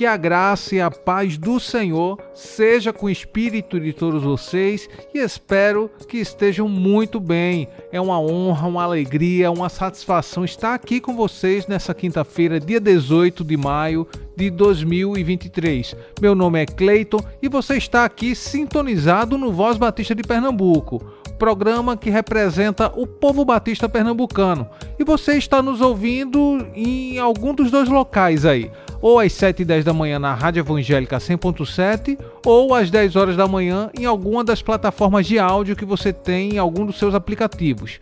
que a graça e a paz do Senhor seja com o espírito de todos vocês e espero que estejam muito bem. É uma honra, uma alegria, uma satisfação estar aqui com vocês nessa quinta-feira, dia 18 de maio de 2023. Meu nome é Cleiton e você está aqui sintonizado no Voz Batista de Pernambuco programa que representa o povo batista pernambucano. E você está nos ouvindo em algum dos dois locais aí ou às 7 e 10 da manhã na Rádio Evangélica 100.7 ou às 10 horas da manhã em alguma das plataformas de áudio que você tem em algum dos seus aplicativos.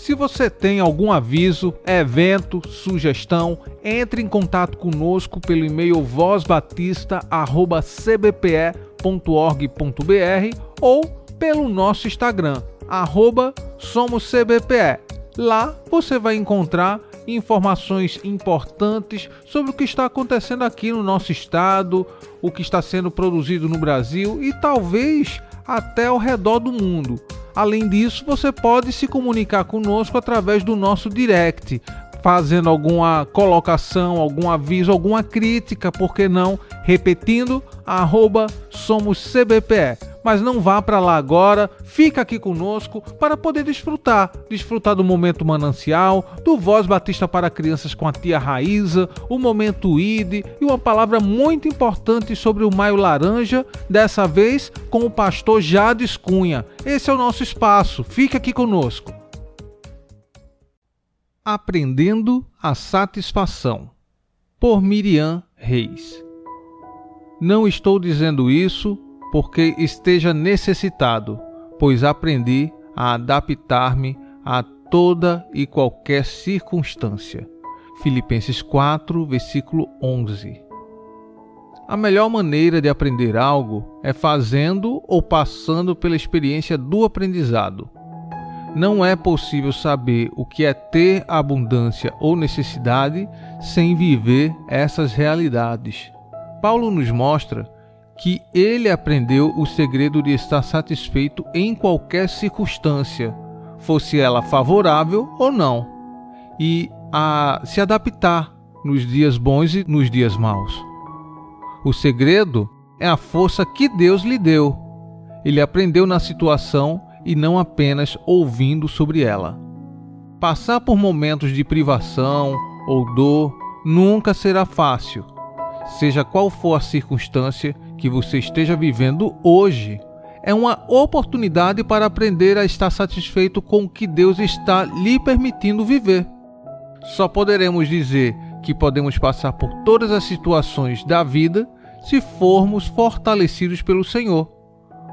Se você tem algum aviso, evento, sugestão, entre em contato conosco pelo e-mail vozbatista@cbpe.org.br ou pelo nosso Instagram @somoscbpe. Lá você vai encontrar informações importantes sobre o que está acontecendo aqui no nosso estado, o que está sendo produzido no Brasil e talvez até ao redor do mundo. Além disso, você pode se comunicar conosco através do nosso direct, fazendo alguma colocação, algum aviso, alguma crítica, por que não? Repetindo, arroba somos CBPE mas não vá para lá agora, fica aqui conosco para poder desfrutar, desfrutar do momento manancial, do Voz Batista para Crianças com a tia Raíza, o momento ID e uma palavra muito importante sobre o Maio Laranja, dessa vez com o pastor Jades Cunha. Esse é o nosso espaço, fica aqui conosco. Aprendendo a Satisfação, por Miriam Reis. Não estou dizendo isso porque esteja necessitado, pois aprendi a adaptar-me a toda e qualquer circunstância. Filipenses 4, versículo 11. A melhor maneira de aprender algo é fazendo ou passando pela experiência do aprendizado. Não é possível saber o que é ter abundância ou necessidade sem viver essas realidades. Paulo nos mostra que ele aprendeu o segredo de estar satisfeito em qualquer circunstância, fosse ela favorável ou não, e a se adaptar nos dias bons e nos dias maus. O segredo é a força que Deus lhe deu. Ele aprendeu na situação e não apenas ouvindo sobre ela. Passar por momentos de privação ou dor nunca será fácil, seja qual for a circunstância que você esteja vivendo hoje é uma oportunidade para aprender a estar satisfeito com o que Deus está lhe permitindo viver. Só poderemos dizer que podemos passar por todas as situações da vida se formos fortalecidos pelo Senhor,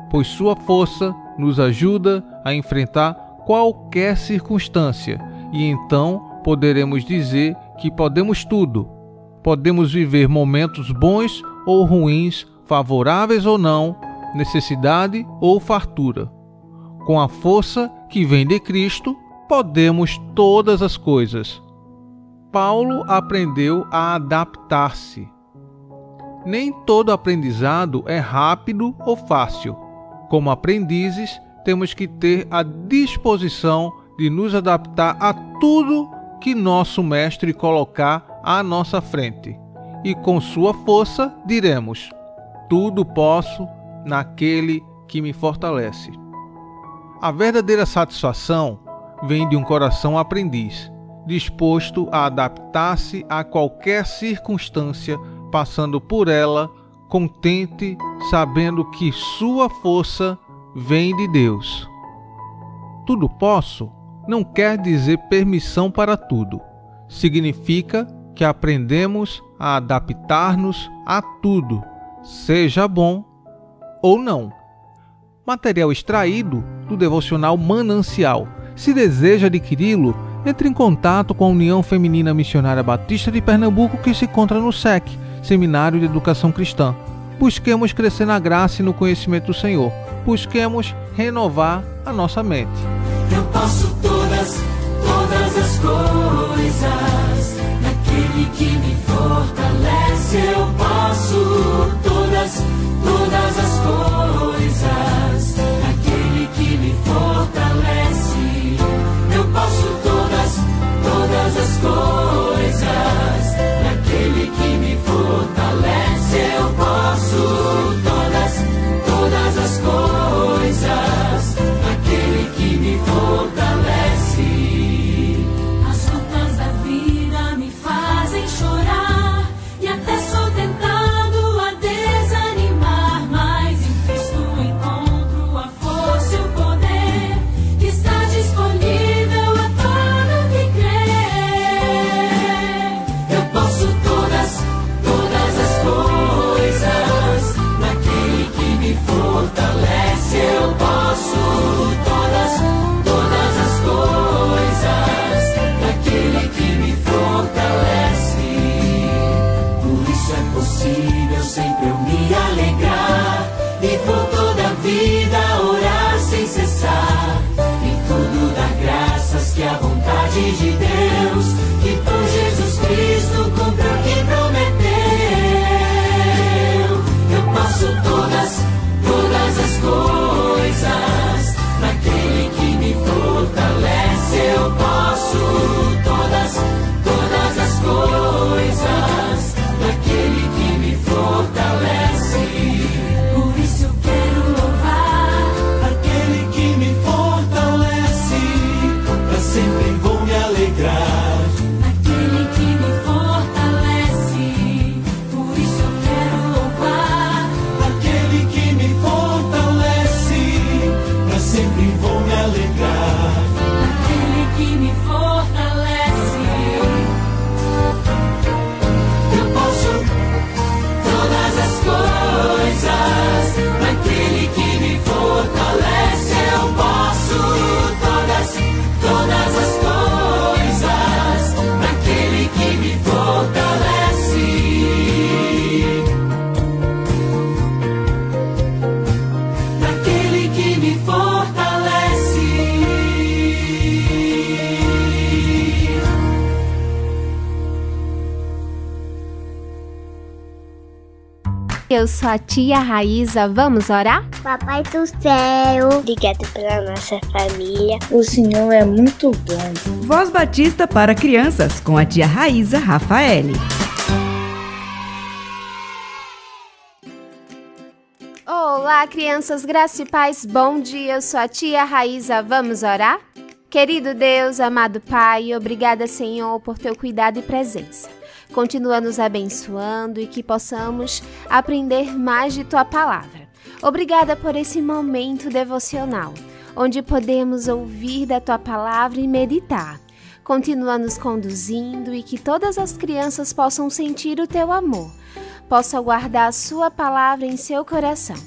pois Sua força nos ajuda a enfrentar qualquer circunstância e então poderemos dizer que podemos tudo. Podemos viver momentos bons ou ruins favoráveis ou não, necessidade ou fartura. Com a força que vem de Cristo, podemos todas as coisas. Paulo aprendeu a adaptar-se. Nem todo aprendizado é rápido ou fácil. Como aprendizes, temos que ter a disposição de nos adaptar a tudo que nosso mestre colocar à nossa frente. E com sua força diremos: tudo posso naquele que me fortalece. A verdadeira satisfação vem de um coração aprendiz, disposto a adaptar-se a qualquer circunstância, passando por ela, contente, sabendo que sua força vem de Deus. Tudo posso não quer dizer permissão para tudo. Significa que aprendemos a adaptar-nos a tudo seja bom ou não. Material extraído do devocional Manancial. Se deseja adquiri-lo, entre em contato com a União Feminina Missionária Batista de Pernambuco, que se encontra no SEC, Seminário de Educação Cristã. Busquemos crescer na graça e no conhecimento do Senhor. Busquemos renovar a nossa mente. Eu posso todas, todas as coisas. Naquele que me fortalece, eu posso todas, todas as coisas. Sou a tia Raíza. Vamos orar? Papai do céu, obrigado pela nossa família. O Senhor é muito bom. Voz Batista para crianças com a tia Raíza Rafaele. Olá, crianças, graça e paz. Bom dia. Eu sou a tia Raíza. Vamos orar? Querido Deus, amado Pai, obrigada, Senhor, por teu cuidado e presença. Continua nos abençoando e que possamos aprender mais de tua palavra. Obrigada por esse momento devocional, onde podemos ouvir da tua palavra e meditar. Continua nos conduzindo e que todas as crianças possam sentir o teu amor, possam guardar a sua palavra em seu coração.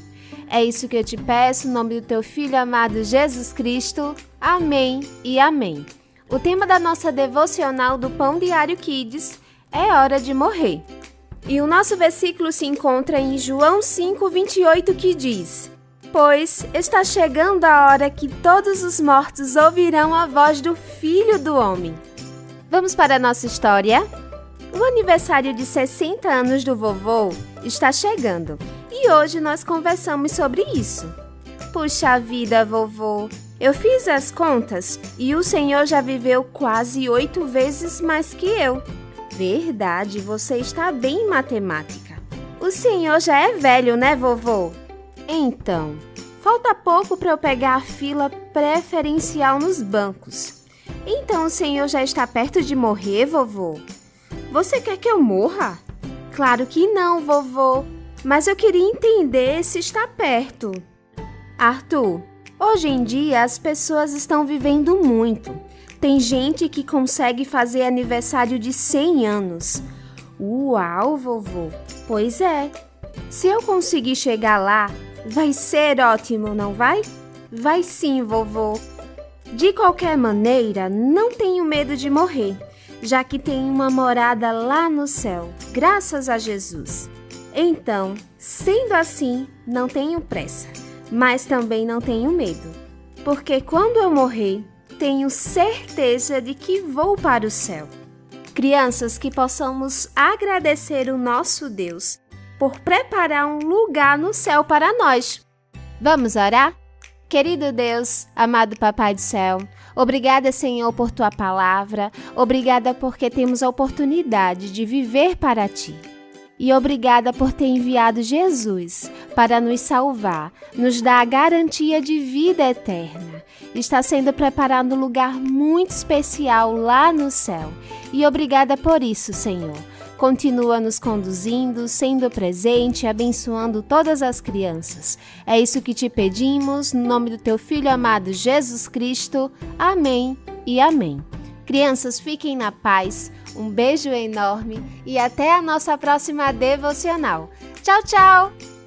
É isso que eu te peço, em nome do teu filho amado Jesus Cristo. Amém e amém. O tema da nossa devocional do Pão Diário Kids é hora de morrer. E o nosso versículo se encontra em João 5:28 que diz: Pois está chegando a hora que todos os mortos ouvirão a voz do Filho do homem. Vamos para a nossa história? O aniversário de 60 anos do vovô está chegando e hoje nós conversamos sobre isso. Puxa vida, vovô, eu fiz as contas e o senhor já viveu quase oito vezes mais que eu. Verdade, você está bem em matemática. O senhor já é velho, né, vovô? Então, falta pouco para eu pegar a fila preferencial nos bancos. Então o senhor já está perto de morrer, vovô? Você quer que eu morra? Claro que não, vovô. Mas eu queria entender se está perto. Arthur, hoje em dia as pessoas estão vivendo muito. Tem gente que consegue fazer aniversário de 100 anos. Uau, vovô! Pois é. Se eu conseguir chegar lá, vai ser ótimo, não vai? Vai sim, vovô. De qualquer maneira, não tenho medo de morrer, já que tenho uma morada lá no céu, graças a Jesus. Então, sendo assim, não tenho pressa, mas também não tenho medo, porque quando eu morrer, tenho certeza de que vou para o céu. Crianças, que possamos agradecer o nosso Deus por preparar um lugar no céu para nós. Vamos orar? Querido Deus, amado Papai do céu, obrigada, Senhor, por tua palavra, obrigada porque temos a oportunidade de viver para ti. E obrigada por ter enviado Jesus para nos salvar, nos dar a garantia de vida eterna. Está sendo preparado um lugar muito especial lá no céu. E obrigada por isso, Senhor. Continua nos conduzindo, sendo presente, abençoando todas as crianças. É isso que te pedimos, no nome do teu Filho amado Jesus Cristo. Amém e amém. Crianças, fiquem na paz. Um beijo enorme e até a nossa próxima devocional. Tchau, tchau!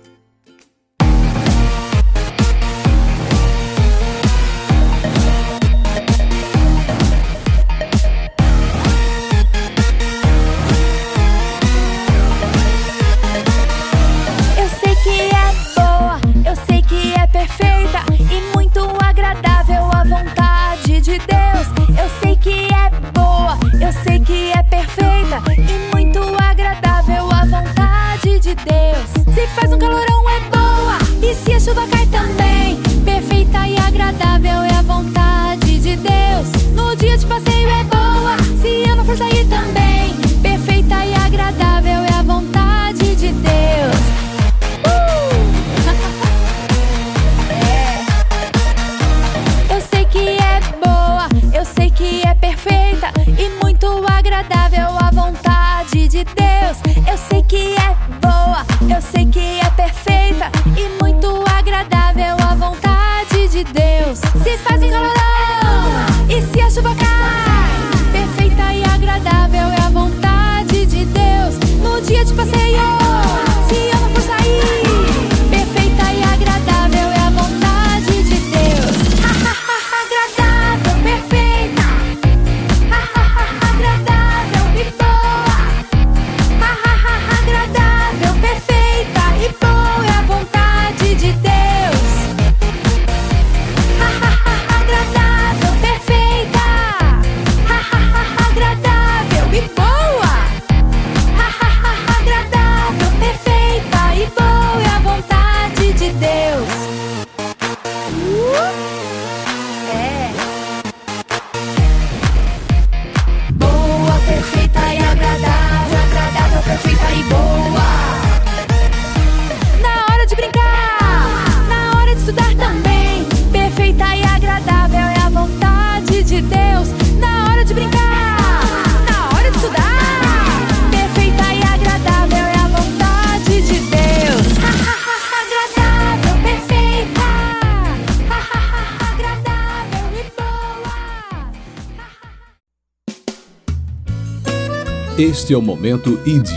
Este é o Momento ID.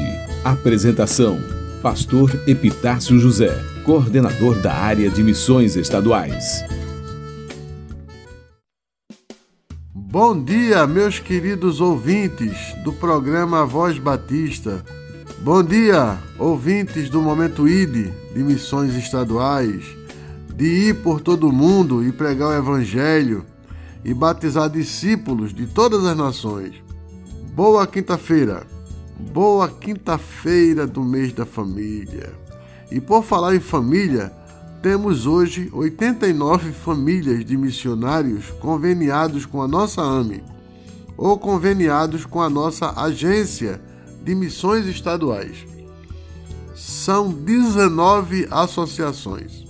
Apresentação: Pastor Epitácio José, coordenador da área de missões estaduais. Bom dia, meus queridos ouvintes do programa Voz Batista. Bom dia, ouvintes do Momento ID de missões estaduais, de ir por todo o mundo e pregar o Evangelho e batizar discípulos de todas as nações. Boa quinta-feira. Boa quinta-feira do mês da família. E por falar em família, temos hoje 89 famílias de missionários conveniados com a nossa AME ou conveniados com a nossa agência de missões estaduais. São 19 associações.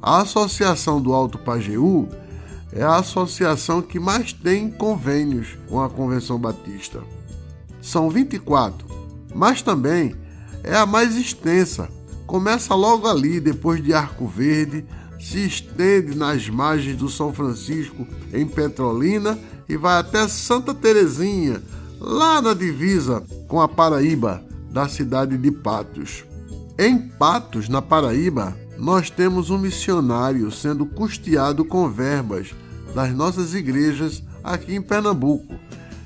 A Associação do Alto Pajeú é a associação que mais tem convênios com a Convenção Batista. São 24, mas também é a mais extensa. Começa logo ali, depois de Arco Verde, se estende nas margens do São Francisco, em Petrolina, e vai até Santa Terezinha, lá na divisa com a Paraíba, da cidade de Patos. Em Patos, na Paraíba, nós temos um missionário sendo custeado com verbas das nossas igrejas aqui em Pernambuco.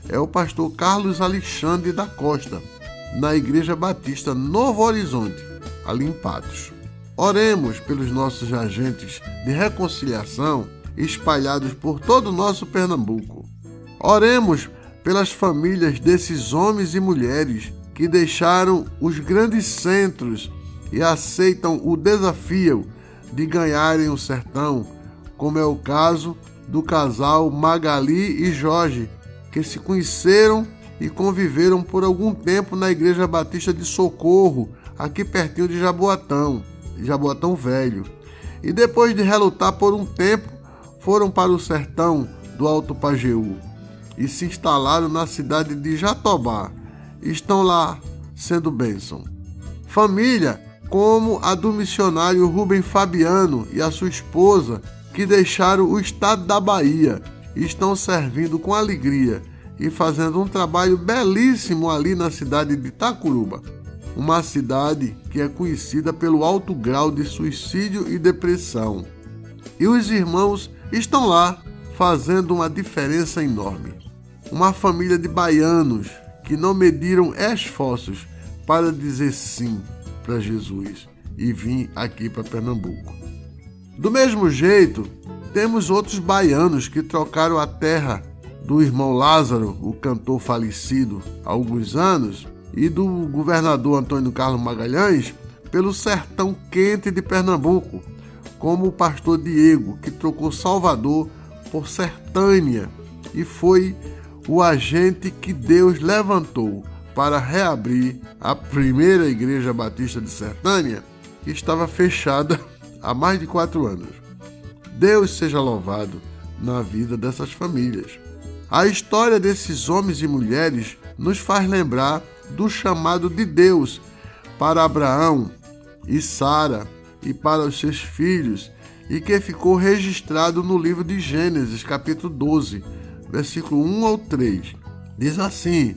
É o pastor Carlos Alexandre da Costa, na Igreja Batista Novo Horizonte, ali em Patos. Oremos pelos nossos agentes de reconciliação espalhados por todo o nosso Pernambuco. Oremos pelas famílias desses homens e mulheres que deixaram os grandes centros e aceitam o desafio de ganharem o sertão, como é o caso do casal Magali e Jorge, que se conheceram e conviveram por algum tempo na Igreja Batista de Socorro, aqui pertinho de Jaboatão, Jaboatão Velho. E depois de relutar por um tempo, foram para o sertão do Alto Pajeú e se instalaram na cidade de Jatobá. Estão lá sendo bênção. Família como a do missionário Rubem Fabiano e a sua esposa, que deixaram o estado da Bahia estão servindo com alegria e fazendo um trabalho belíssimo ali na cidade de Tacuruba, uma cidade que é conhecida pelo alto grau de suicídio e depressão. E os irmãos estão lá fazendo uma diferença enorme. Uma família de baianos que não mediram esforços para dizer sim para Jesus e vim aqui para Pernambuco. Do mesmo jeito, temos outros baianos que trocaram a terra do irmão Lázaro, o cantor falecido há alguns anos, e do governador Antônio Carlos Magalhães pelo sertão quente de Pernambuco, como o pastor Diego, que trocou Salvador por Sertânia e foi o agente que Deus levantou para reabrir a primeira igreja batista de Sertânia, que estava fechada há mais de quatro anos. Deus seja louvado na vida dessas famílias. A história desses homens e mulheres nos faz lembrar do chamado de Deus para Abraão e Sara e para os seus filhos, e que ficou registrado no livro de Gênesis, capítulo 12, versículo 1 ao 3. Diz assim: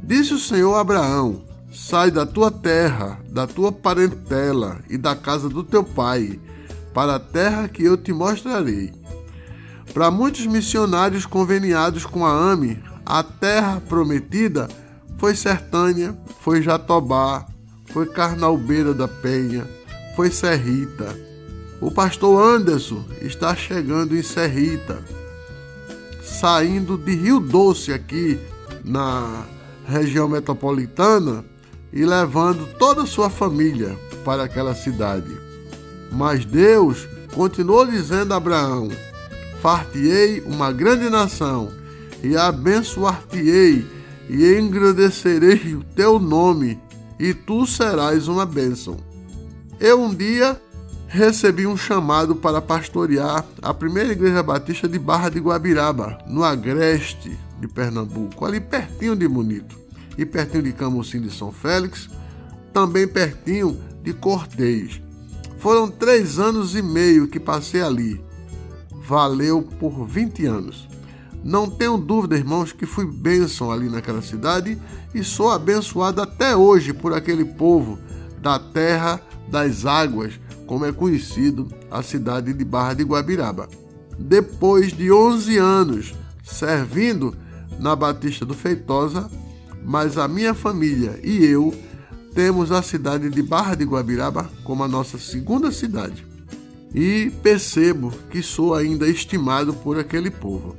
Disse o Senhor a Abraão: Sai da tua terra, da tua parentela e da casa do teu pai, para a terra que eu te mostrarei. Para muitos missionários conveniados com a AME, a terra prometida foi Sertânia, foi Jatobá, foi Carnalbeira da Penha, foi Serrita. O pastor Anderson está chegando em Serrita, saindo de Rio Doce aqui na região metropolitana e levando toda a sua família para aquela cidade. Mas Deus continuou dizendo a Abraão: Fartiei uma grande nação e abençoar-te-ei e engrandecerei o teu nome e tu serás uma bênção. Eu um dia recebi um chamado para pastorear a primeira igreja batista de Barra de Guabiraba, no Agreste de Pernambuco, ali pertinho de Bonito e pertinho de Camusim de São Félix, também pertinho de Cortês. Foram três anos e meio que passei ali. Valeu por 20 anos. Não tenho dúvida, irmãos, que fui bênção ali naquela cidade e sou abençoado até hoje por aquele povo da terra das águas, como é conhecido a cidade de Barra de Guabiraba. Depois de 11 anos servindo na Batista do Feitosa, mas a minha família e eu temos a cidade de Barra de Guabiraba como a nossa segunda cidade. E percebo que sou ainda estimado por aquele povo.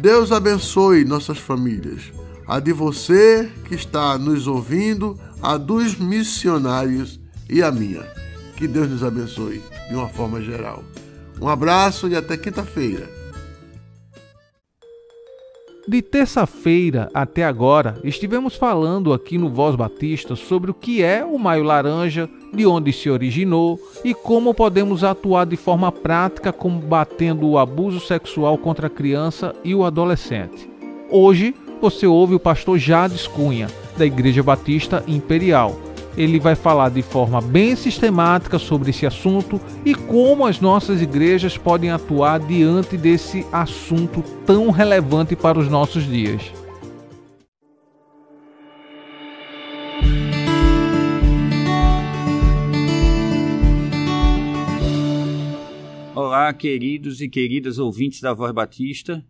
Deus abençoe nossas famílias, a de você que está nos ouvindo, a dos missionários e a minha. Que Deus nos abençoe de uma forma geral. Um abraço e até quinta-feira. De terça-feira até agora, estivemos falando aqui no Voz Batista sobre o que é o Maio Laranja, de onde se originou e como podemos atuar de forma prática combatendo o abuso sexual contra a criança e o adolescente. Hoje, você ouve o pastor Jades Cunha, da Igreja Batista Imperial ele vai falar de forma bem sistemática sobre esse assunto e como as nossas igrejas podem atuar diante desse assunto tão relevante para os nossos dias. Olá, queridos e queridas ouvintes da Voz Batista.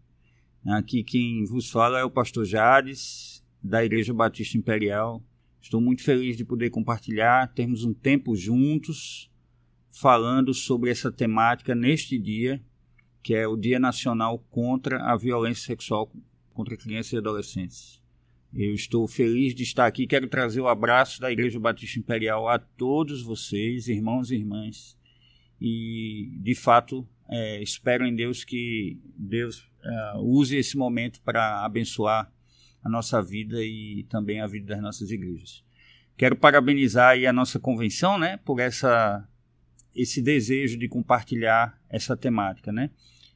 Aqui quem vos fala é o pastor Jades, da Igreja Batista Imperial, Estou muito feliz de poder compartilhar, termos um tempo juntos falando sobre essa temática neste dia, que é o Dia Nacional contra a Violência Sexual contra Crianças e Adolescentes. Eu estou feliz de estar aqui. Quero trazer o abraço da Igreja Batista Imperial a todos vocês, irmãos e irmãs. E, de fato, é, espero em Deus que Deus é, use esse momento para abençoar a nossa vida e também a vida das nossas igrejas. Quero parabenizar a nossa convenção, né, por essa esse desejo de compartilhar essa temática, né?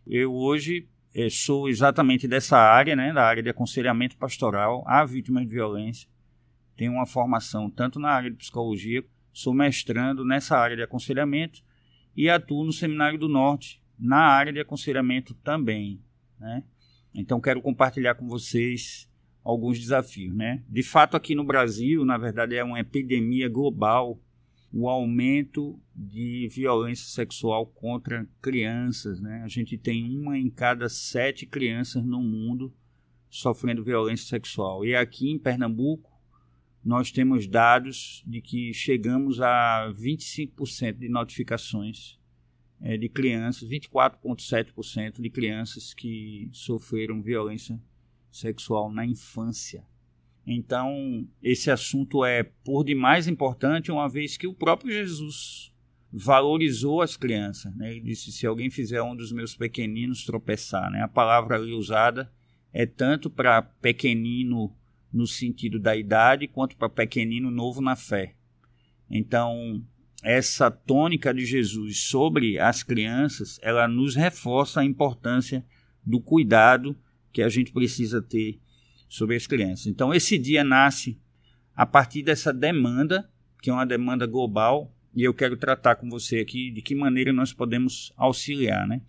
Eu hoje é, sou exatamente dessa área, né, da área de aconselhamento pastoral a vítimas de violência. Tenho uma formação tanto na área de psicologia, sou mestrando nessa área de aconselhamento e atuo no Seminário do Norte na área de aconselhamento também, né? Então quero compartilhar com vocês alguns desafios, né? De fato, aqui no Brasil, na verdade, é uma epidemia global o aumento de violência sexual contra crianças, né? A gente tem uma em cada sete crianças no mundo sofrendo violência sexual. E aqui em Pernambuco, nós temos dados de que chegamos a 25% de notificações é, de crianças, 24,7% de crianças que sofreram violência sexual na infância. Então, esse assunto é por demais importante, uma vez que o próprio Jesus valorizou as crianças. Né? Ele disse: se alguém fizer um dos meus pequeninos tropeçar, né? a palavra ali usada é tanto para pequenino no sentido da idade, quanto para pequenino novo na fé. Então, essa tônica de Jesus sobre as crianças, ela nos reforça a importância do cuidado que a gente precisa ter sobre as crianças. Então, esse dia nasce a partir dessa demanda, que é uma demanda global, e eu quero tratar com você aqui de que maneira nós podemos auxiliar. Né?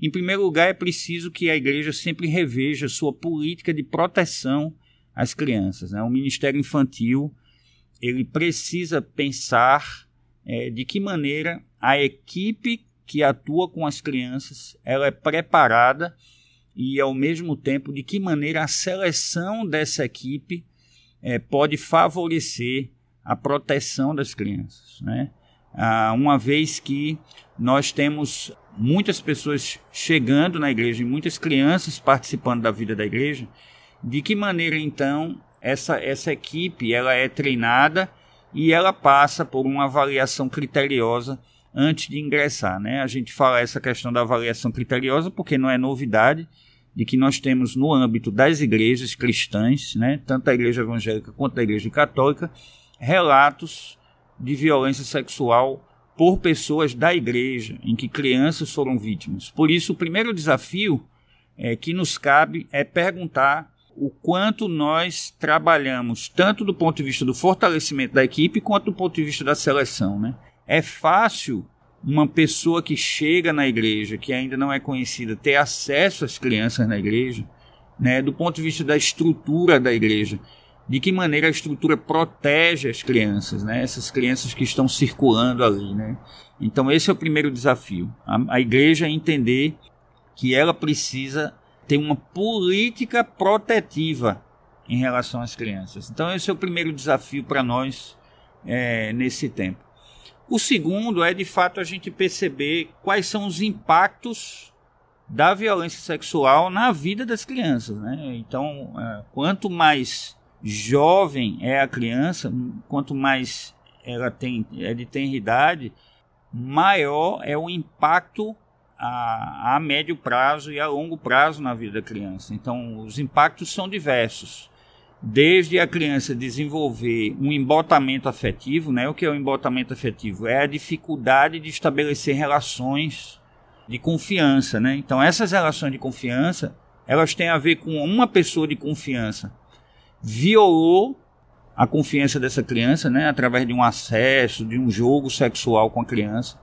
Em primeiro lugar, é preciso que a igreja sempre reveja sua política de proteção às crianças. Né? O Ministério Infantil ele precisa pensar é, de que maneira a equipe que atua com as crianças ela é preparada e ao mesmo tempo de que maneira a seleção dessa equipe é, pode favorecer a proteção das crianças, né? Ah, uma vez que nós temos muitas pessoas chegando na igreja e muitas crianças participando da vida da igreja, de que maneira então essa, essa equipe ela é treinada e ela passa por uma avaliação criteriosa antes de ingressar. Né? A gente fala essa questão da avaliação criteriosa porque não é novidade de que nós temos no âmbito das igrejas cristãs, né, tanto da igreja evangélica quanto da igreja católica, relatos de violência sexual por pessoas da igreja, em que crianças foram vítimas. Por isso, o primeiro desafio é, que nos cabe é perguntar o quanto nós trabalhamos, tanto do ponto de vista do fortalecimento da equipe, quanto do ponto de vista da seleção. Né? É fácil uma pessoa que chega na igreja, que ainda não é conhecida, ter acesso às crianças na igreja, né? do ponto de vista da estrutura da igreja. De que maneira a estrutura protege as crianças, né? essas crianças que estão circulando ali. Né? Então, esse é o primeiro desafio. A, a igreja entender que ela precisa ter uma política protetiva em relação às crianças. Então, esse é o primeiro desafio para nós é, nesse tempo. O segundo é, de fato, a gente perceber quais são os impactos da violência sexual na vida das crianças. Né? Então, é, quanto mais jovem é a criança, quanto mais ela tem é de tenridade, maior é o impacto a, a médio prazo e a longo prazo na vida da criança. Então, os impactos são diversos. Desde a criança desenvolver um embotamento afetivo, né? O que é o embotamento afetivo? É a dificuldade de estabelecer relações de confiança, né? Então, essas relações de confiança, elas têm a ver com uma pessoa de confiança violou a confiança dessa criança, né? Através de um acesso, de um jogo sexual com a criança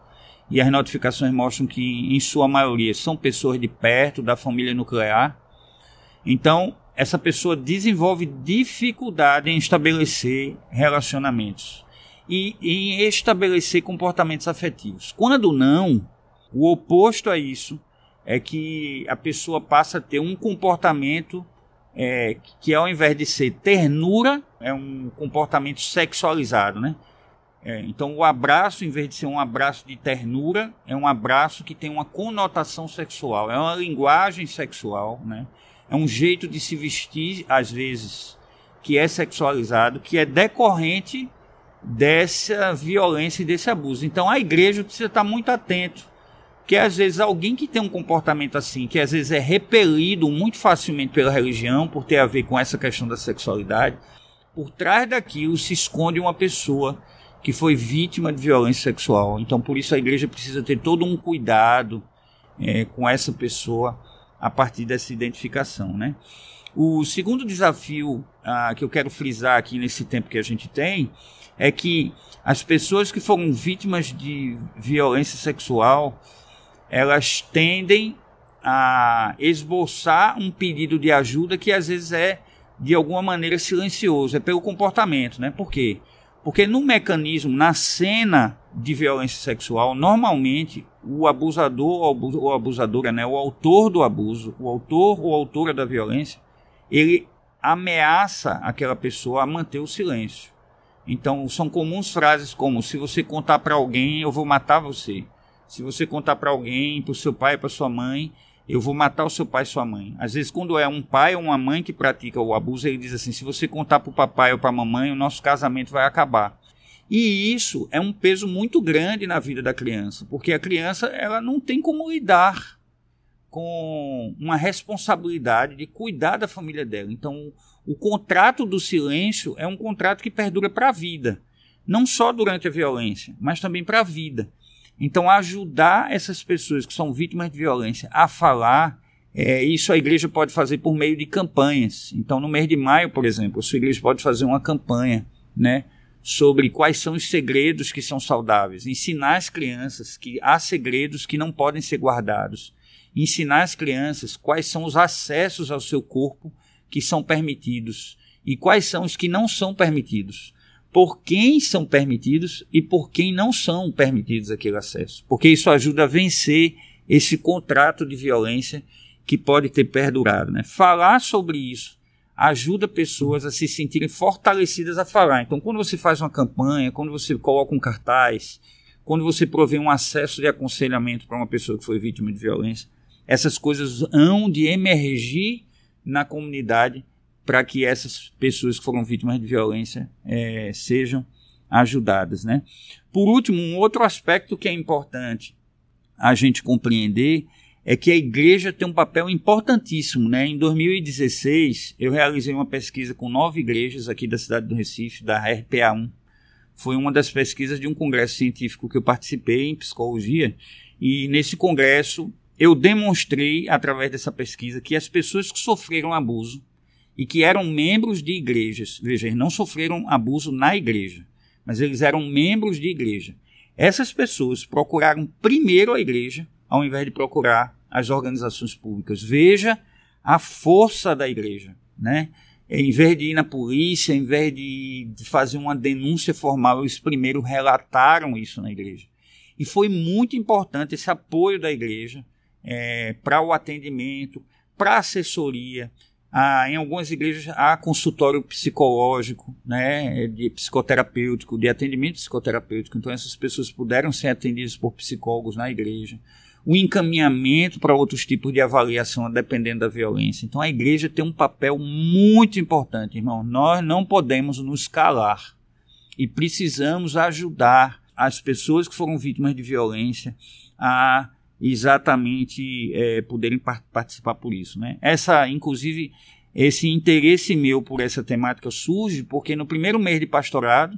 e as notificações mostram que, em sua maioria, são pessoas de perto da família nuclear. Então, essa pessoa desenvolve dificuldade em estabelecer relacionamentos e em estabelecer comportamentos afetivos. Quando não, o oposto a isso é que a pessoa passa a ter um comportamento é, que, ao invés de ser ternura, é um comportamento sexualizado, né? É, então, o abraço, em vez de ser um abraço de ternura, é um abraço que tem uma conotação sexual, é uma linguagem sexual, né? É um jeito de se vestir, às vezes, que é sexualizado, que é decorrente dessa violência e desse abuso. Então, a igreja precisa estar muito atento, que às vezes alguém que tem um comportamento assim, que às vezes é repelido muito facilmente pela religião, por ter a ver com essa questão da sexualidade, por trás daquilo se esconde uma pessoa que foi vítima de violência sexual. Então, por isso, a igreja precisa ter todo um cuidado é, com essa pessoa a partir dessa identificação. Né? O segundo desafio ah, que eu quero frisar aqui nesse tempo que a gente tem é que as pessoas que foram vítimas de violência sexual elas tendem a esboçar um pedido de ajuda que às vezes é de alguma maneira silencioso, é pelo comportamento, né? Por quê? Porque no mecanismo, na cena de violência sexual, normalmente o abusador ou abusadora, né, o autor do abuso, o autor ou autora da violência, ele ameaça aquela pessoa a manter o silêncio. Então, são comuns frases como: se você contar para alguém, eu vou matar você. Se você contar para alguém, para o seu pai, para sua mãe, eu vou matar o seu pai e sua mãe. Às vezes, quando é um pai ou uma mãe que pratica o abuso, ele diz assim: se você contar para o papai ou para a mamãe, o nosso casamento vai acabar. E isso é um peso muito grande na vida da criança, porque a criança ela não tem como lidar com uma responsabilidade de cuidar da família dela. Então, o contrato do silêncio é um contrato que perdura para a vida, não só durante a violência, mas também para a vida. Então, ajudar essas pessoas que são vítimas de violência a falar É, isso a igreja pode fazer por meio de campanhas. Então, no mês de maio, por exemplo, a sua igreja pode fazer uma campanha, né? Sobre quais são os segredos que são saudáveis. Ensinar as crianças que há segredos que não podem ser guardados. Ensinar as crianças quais são os acessos ao seu corpo que são permitidos e quais são os que não são permitidos. Por quem são permitidos e por quem não são permitidos aquele acesso. Porque isso ajuda a vencer esse contrato de violência que pode ter perdurado. Né? Falar sobre isso ajuda pessoas a se sentirem fortalecidas a falar. Então, quando você faz uma campanha, quando você coloca um cartaz, quando você provê um acesso de aconselhamento para uma pessoa que foi vítima de violência, essas coisas hão de emergir na comunidade para que essas pessoas que foram vítimas de violência é, sejam ajudadas. Né? Por último, um outro aspecto que é importante a gente compreender é que a igreja tem um papel importantíssimo. Né? Em 2016, eu realizei uma pesquisa com nove igrejas aqui da cidade do Recife, da RPA1. Foi uma das pesquisas de um congresso científico que eu participei em psicologia, e nesse congresso eu demonstrei, através dessa pesquisa, que as pessoas que sofreram abuso e que eram membros de igrejas, veja, eles não sofreram abuso na igreja, mas eles eram membros de igreja. Essas pessoas procuraram primeiro a igreja, ao invés de procurar as organizações públicas. Veja a força da igreja, né? Em vez de ir na polícia, em vez de fazer uma denúncia formal, eles primeiro relataram isso na igreja. E foi muito importante esse apoio da igreja é, para o atendimento, para assessoria. Ah, em algumas igrejas há consultório psicológico, né, de psicoterapêutico, de atendimento psicoterapêutico. Então essas pessoas puderam ser atendidas por psicólogos na igreja. O encaminhamento para outros tipos de avaliação, dependendo da violência. Então a igreja tem um papel muito importante, irmão. Nós não podemos nos calar e precisamos ajudar as pessoas que foram vítimas de violência a exatamente é, poderem participar por isso. Né? Essa, inclusive, esse interesse meu por essa temática surge porque no primeiro mês de pastorado,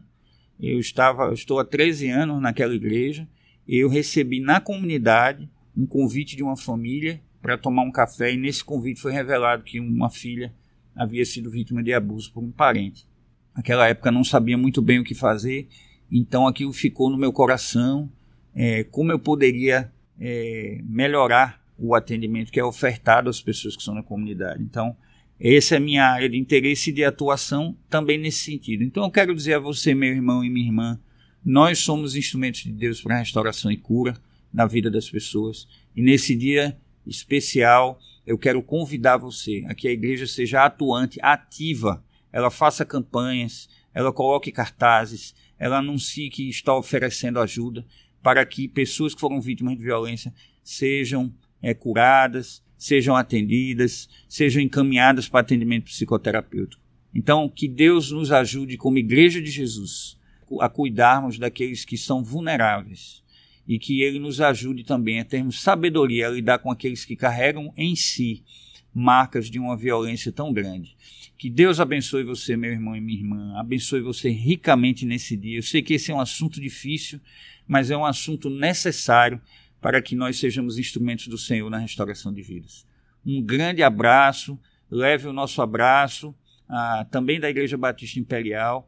eu estava, eu estou há 13 anos naquela igreja, eu recebi na comunidade um convite de uma família para tomar um café e nesse convite foi revelado que uma filha havia sido vítima de abuso por um parente. Naquela época não sabia muito bem o que fazer, então aquilo ficou no meu coração, é, como eu poderia é, melhorar o atendimento que é ofertado às pessoas que estão na comunidade. Então, essa é a minha área de interesse e de atuação também nesse sentido. Então, eu quero dizer a você, meu irmão e minha irmã, nós somos instrumentos de Deus para restauração e cura na vida das pessoas. E nesse dia especial, eu quero convidar você a que a igreja seja atuante, ativa. Ela faça campanhas, ela coloque cartazes, ela anuncie que está oferecendo ajuda para que pessoas que foram vítimas de violência sejam é, curadas, sejam atendidas, sejam encaminhadas para atendimento psicoterapêutico. Então, que Deus nos ajude, como Igreja de Jesus, a cuidarmos daqueles que são vulneráveis e que Ele nos ajude também a termos sabedoria a lidar com aqueles que carregam em si marcas de uma violência tão grande. Que Deus abençoe você, meu irmão e minha irmã, abençoe você ricamente nesse dia. Eu sei que esse é um assunto difícil, mas é um assunto necessário para que nós sejamos instrumentos do Senhor na restauração de vidas. Um grande abraço, leve o nosso abraço ah, também da Igreja Batista Imperial.